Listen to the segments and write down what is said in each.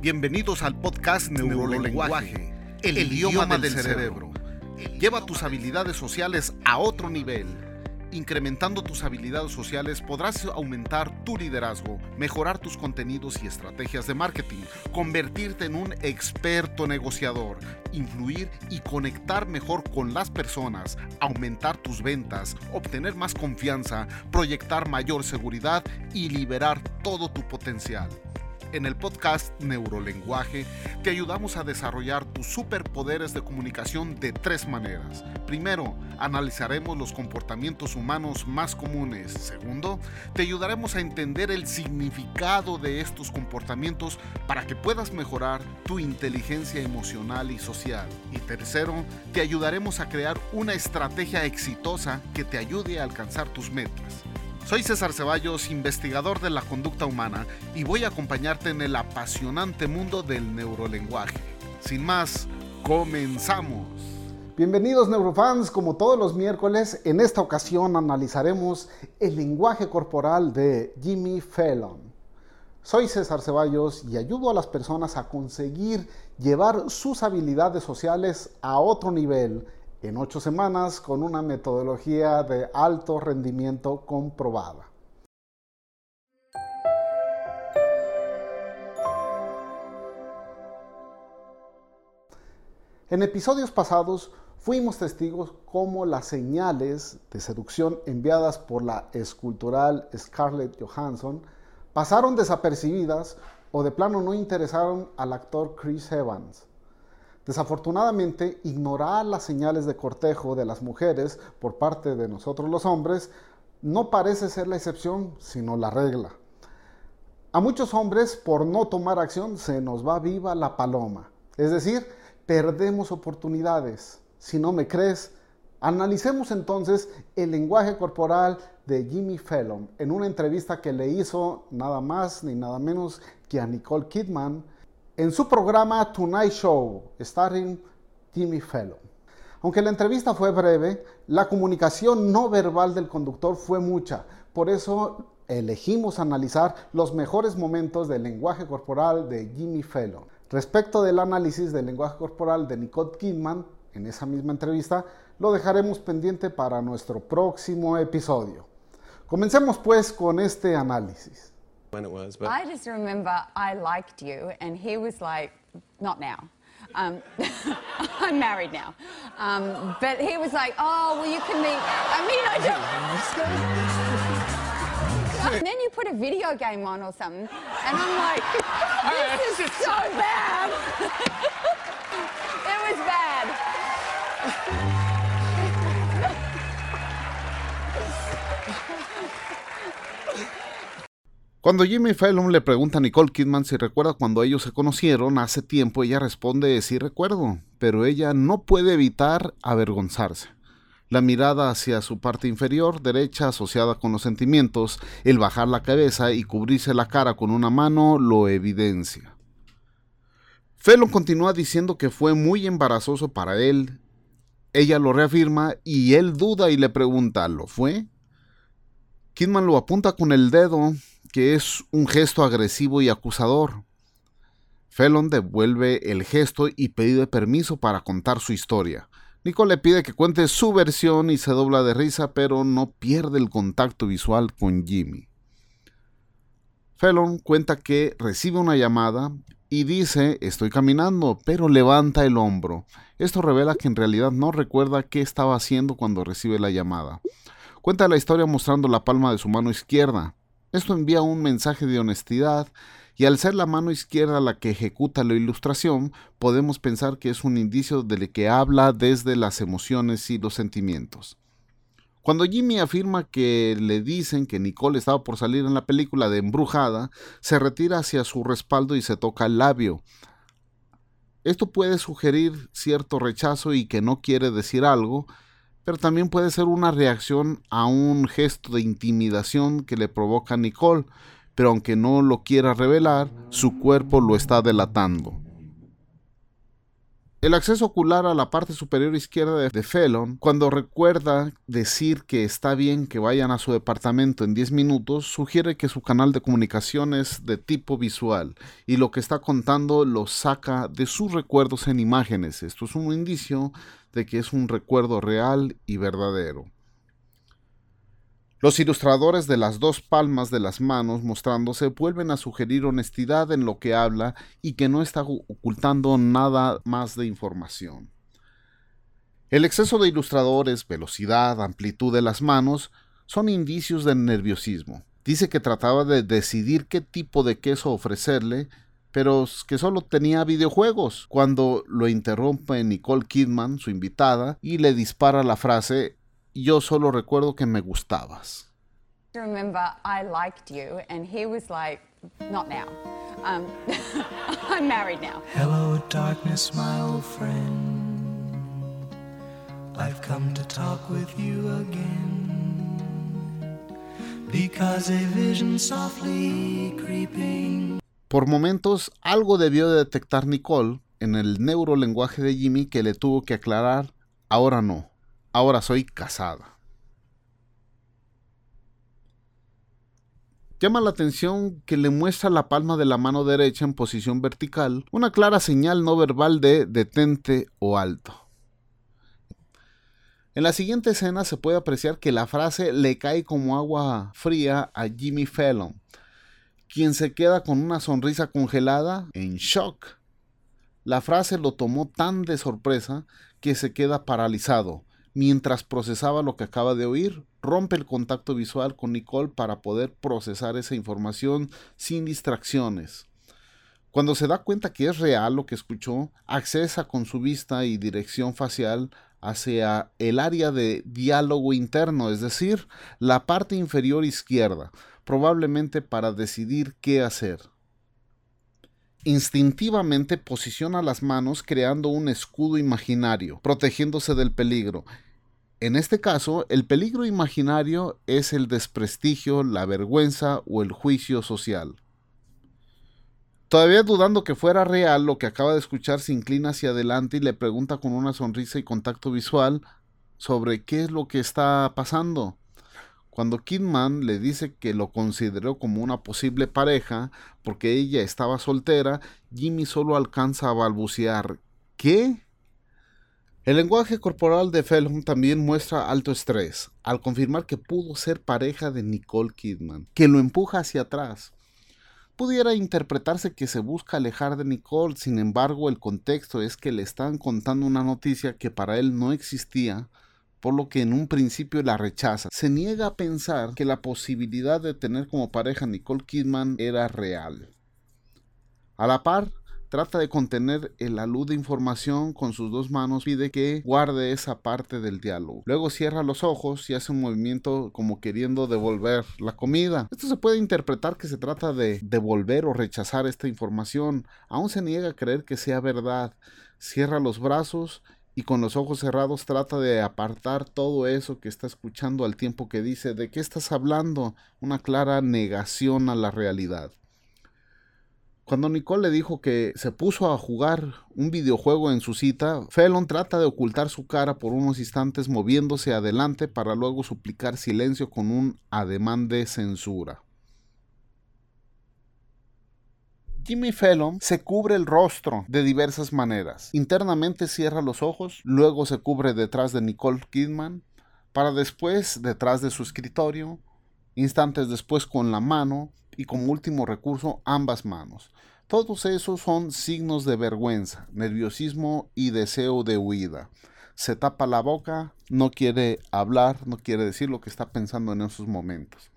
Bienvenidos al podcast Neurolenguaje, el, idioma, del, cerebro. Lleva tus habilidades sociales a otro nivel. Incrementando tus habilidades sociales podrás aumentar tu liderazgo, mejorar tus contenidos y estrategias de marketing, convertirte en un experto negociador, influir y conectar mejor con las personas, aumentar tus ventas, obtener más confianza, proyectar mayor seguridad y liberar todo tu potencial. En el podcast Neurolenguaje te ayudamos a desarrollar tus superpoderes de comunicación de tres maneras. Primero, analizaremos los comportamientos humanos más comunes. Segundo, te ayudaremos a entender el significado de estos comportamientos para que puedas mejorar tu inteligencia emocional y social. Y tercero, te ayudaremos a crear una estrategia exitosa que te ayude a alcanzar tus metas. Soy César Ceballos, investigador de la conducta humana, y voy a acompañarte en el apasionante mundo del neurolenguaje. Sin más, comenzamos. Bienvenidos neurofans, como todos los miércoles, en esta ocasión analizaremos el lenguaje corporal de Jimmy Fallon. Soy César Ceballos y ayudo a las personas a conseguir llevar sus habilidades sociales a otro nivel en ocho semanas con una metodología de alto rendimiento comprobada. En episodios pasados fuimos testigos cómo las señales de seducción enviadas por la escultural Scarlett Johansson pasaron desapercibidas o de plano no interesaron al actor Chris Evans. Desafortunadamente, ignorar las señales de cortejo de las mujeres por parte de nosotros los hombres no parece ser la excepción, sino la regla. A muchos hombres, por no tomar acción, se nos va viva la paloma. Es decir, perdemos oportunidades. Si no me crees, analicemos entonces el lenguaje corporal de Jimmy Fallon en una entrevista que le hizo nada más ni nada menos que a Nicole Kidman en su programa Tonight Show, starring Jimmy Fallon. Aunque la entrevista fue breve, la comunicación no verbal del conductor fue mucha. Por eso elegimos analizar los mejores momentos del lenguaje corporal de Jimmy Fallon. Respecto del análisis del lenguaje corporal de Nicole Kidman, en esa misma entrevista, lo dejaremos pendiente para nuestro próximo episodio. Comencemos pues con este análisis. When it was. But I just remember I liked you, and he was like, not now. Um, I'm married now. Um, but he was like, oh, well, you can meet. I mean, I don't. and then you put a video game on or something, and I'm like, this is so bad. it was bad. Cuando Jimmy Fallon le pregunta a Nicole Kidman si recuerda cuando ellos se conocieron hace tiempo, ella responde sí recuerdo, pero ella no puede evitar avergonzarse. La mirada hacia su parte inferior derecha asociada con los sentimientos, el bajar la cabeza y cubrirse la cara con una mano lo evidencia. Fallon continúa diciendo que fue muy embarazoso para él. Ella lo reafirma y él duda y le pregunta, ¿lo fue? Kidman lo apunta con el dedo que es un gesto agresivo y acusador. Felon devuelve el gesto y pide permiso para contar su historia. Nico le pide que cuente su versión y se dobla de risa, pero no pierde el contacto visual con Jimmy. Felon cuenta que recibe una llamada y dice estoy caminando, pero levanta el hombro. Esto revela que en realidad no recuerda qué estaba haciendo cuando recibe la llamada. Cuenta la historia mostrando la palma de su mano izquierda. Esto envía un mensaje de honestidad y al ser la mano izquierda la que ejecuta la ilustración, podemos pensar que es un indicio de que habla desde las emociones y los sentimientos. Cuando Jimmy afirma que le dicen que Nicole estaba por salir en la película de Embrujada, se retira hacia su respaldo y se toca el labio. Esto puede sugerir cierto rechazo y que no quiere decir algo, pero también puede ser una reacción a un gesto de intimidación que le provoca Nicole, pero aunque no lo quiera revelar, su cuerpo lo está delatando. El acceso ocular a la parte superior izquierda de, Felon, cuando recuerda decir que está bien que vayan a su departamento en 10 minutos, sugiere que su canal de comunicación es de tipo visual y lo que está contando lo saca de sus recuerdos en imágenes. Esto es un indicio de que es un recuerdo real y verdadero. Los ilustradores de las dos palmas de las manos mostrándose vuelven a sugerir honestidad en lo que habla y que no está ocultando nada más de información. El exceso de ilustradores, velocidad, amplitud de las manos son indicios de nerviosismo. Dice que trataba de decidir qué tipo de queso ofrecerle, pero que solo tenía videojuegos, cuando lo interrumpe Nicole Kidman, su invitada, y le dispara la frase yo solo recuerdo que me gustabas. remember I liked you, and he was like, not now. Um, I'm married now. Hello, darkness, my old friend. I've come to talk with you again. Because a vision softly creeping. Por momentos, algo debió de detectar Nicole en el neurolenguaje de Jimmy que le tuvo que aclarar, ahora no ahora soy casada. Llama la atención que le muestra la palma de la mano derecha en posición vertical, una clara señal no verbal de detente o alto. En la siguiente escena se puede apreciar que la frase le cae como agua fría a Jimmy Fallon, quien se queda con una sonrisa congelada en shock. La frase lo tomó tan de sorpresa que se queda paralizado, mientras procesaba lo que acaba de oír. Rompe el contacto visual con Nicole para poder procesar esa información sin distracciones. Cuando se da cuenta que es real lo que escuchó, accesa con su vista y dirección facial hacia el área de diálogo interno, es decir, la parte inferior izquierda, probablemente para decidir qué hacer. Instintivamente posiciona las manos creando un escudo imaginario, protegiéndose del peligro. En este caso, el peligro imaginario es el desprestigio, la vergüenza o el juicio social. Todavía dudando que fuera real, lo que acaba de escuchar se inclina hacia adelante y le pregunta con una sonrisa y contacto visual sobre qué es lo que está pasando. Cuando Kidman le dice que lo consideró como una posible pareja porque ella estaba soltera, Jimmy solo alcanza a balbucear ¿Qué? El lenguaje corporal de Felham también muestra alto estrés, al confirmar que pudo ser pareja de Nicole Kidman, que lo empuja hacia atrás. Pudiera interpretarse que se busca alejar de Nicole, sin embargo el contexto es que le están contando una noticia que para él no existía por lo que en un principio la rechaza. Se niega a pensar que la posibilidad de tener como pareja Nicole Kidman era real. A la par, trata de contener el alud de información con sus dos manos, pide que guarde esa parte del diálogo. Luego cierra los ojos y hace un movimiento como queriendo devolver la comida. Esto se puede interpretar que se trata de devolver o rechazar esta información. Aún se niega a creer que sea verdad. Cierra los brazos y con los ojos cerrados trata de apartar todo eso que está escuchando al tiempo que dice, ¿de qué estás hablando? Una clara negación a la realidad. Cuando Nicole le dijo que se puso a jugar un videojuego en su cita, Felon trata de ocultar su cara por unos instantes moviéndose adelante para luego suplicar silencio con un ademán de censura. Jimmy Fallon se cubre el rostro de diversas maneras. Internamente cierra los ojos, luego se cubre detrás de Nicole Kidman, para después detrás de su escritorio, instantes después con la mano y como último recurso ambas manos. Todos esos son signos de vergüenza, nerviosismo y deseo de huida. Se tapa la boca, no quiere hablar, no quiere decir lo que está pensando en esos momentos.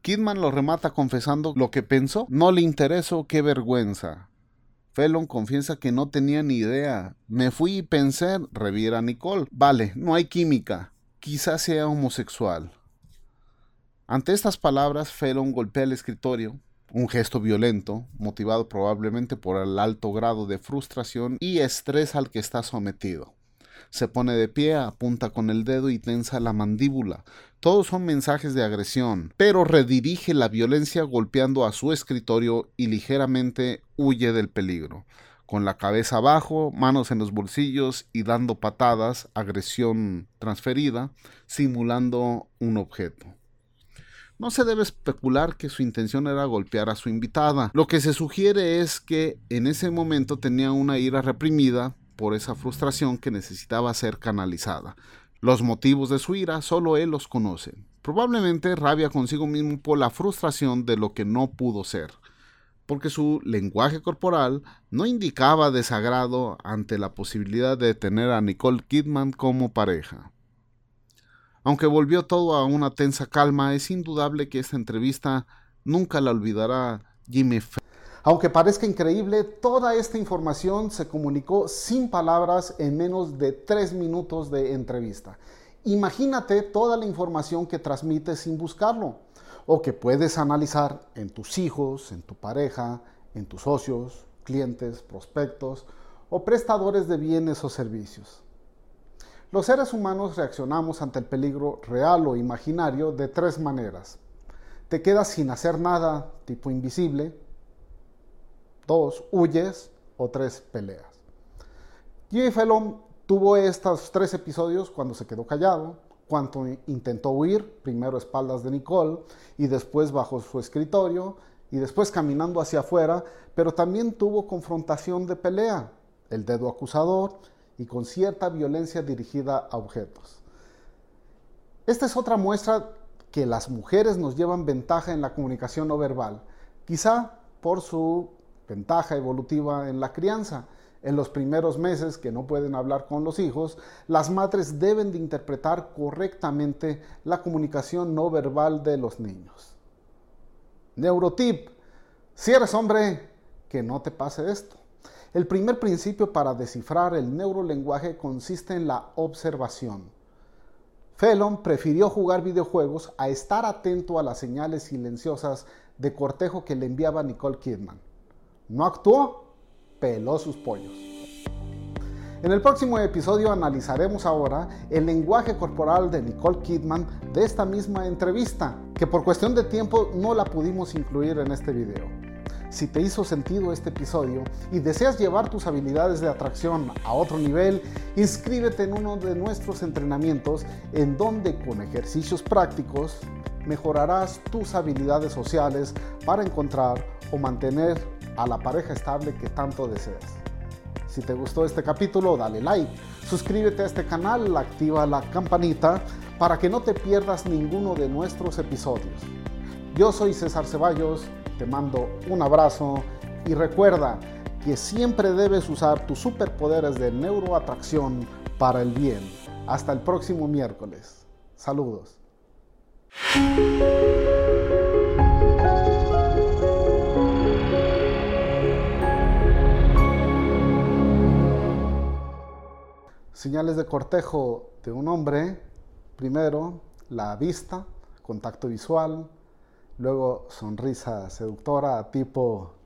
Kidman lo remata confesando lo que pensó. No le interesó, qué vergüenza. Felon confiesa que no tenía ni idea. Me fui y pensé, reviera Nicole. Vale, no hay química. Quizás sea homosexual. Ante estas palabras, Felon golpea el escritorio, un gesto violento, motivado probablemente por el alto grado de frustración y estrés al que está sometido. Se pone de pie, apunta con el dedo y tensa la mandíbula. Todos son mensajes de agresión, pero redirige la violencia golpeando a su escritorio y ligeramente huye del peligro. con la cabeza abajo, manos en los bolsillos y dando patadas, agresión transferida, simulando un objeto. No se debe especular que su intención era golpear a su invitada. Lo que se sugiere es que en ese momento tenía una ira reprimida por esa frustración que necesitaba ser canalizada. Los motivos de su ira solo él los conoce. Probablemente rabia consigo mismo por la frustración de lo que no pudo ser, porque su lenguaje corporal no indicaba desagrado ante la posibilidad de tener a Nicole Kidman como pareja. Aunque volvió todo a una tensa calma, es indudable que esta entrevista nunca la olvidará Jimmy aunque parezca increíble, toda esta información se comunicó sin palabras en menos de tres minutos de entrevista. Imagínate toda la información que transmite sin buscarlo o que puedes analizar en tus hijos, en tu pareja, en tus socios, clientes, prospectos o prestadores de bienes o servicios. Los seres humanos reaccionamos ante el peligro real o imaginario de tres maneras. Te quedas sin hacer nada, tipo invisible, dos, huyes o tres, peleas. Jimmy Fallon tuvo estos tres episodios cuando se quedó callado, cuando intentó huir, primero a espaldas de Nicole y después bajo su escritorio y después caminando hacia afuera, pero también tuvo confrontación de pelea, el dedo acusador y con cierta violencia dirigida a objetos. Esta es otra muestra que las mujeres nos llevan ventaja en la comunicación no verbal, quizá por su ventaja evolutiva en la crianza. En los primeros meses que no pueden hablar con los hijos, las madres deben de interpretar correctamente la comunicación no verbal de los niños. Neurotip, si eres hombre, que no te pase esto. El primer principio para descifrar el neurolenguaje consiste en la observación. Felon prefirió jugar videojuegos a estar atento a las señales silenciosas de cortejo que le enviaba Nicole Kidman. No actuó, peló sus pollos. En el próximo episodio analizaremos ahora el lenguaje corporal de Nicole Kidman de esta misma entrevista, que por cuestión de tiempo no la pudimos incluir en este video. Si te hizo sentido este episodio y deseas llevar tus habilidades de atracción a otro nivel, inscríbete en uno de nuestros entrenamientos en donde con ejercicios prácticos mejorarás tus habilidades sociales para encontrar o mantener a la pareja estable que tanto deseas. Si te gustó este capítulo, dale like, suscríbete a este canal, activa la campanita para que no te pierdas ninguno de nuestros episodios. Yo soy César Ceballos, te mando un abrazo y recuerda que siempre debes usar tus superpoderes de neuroatracción para el bien. Hasta el próximo miércoles. Saludos. Señales de cortejo de un hombre, primero la vista, contacto visual, luego sonrisa seductora tipo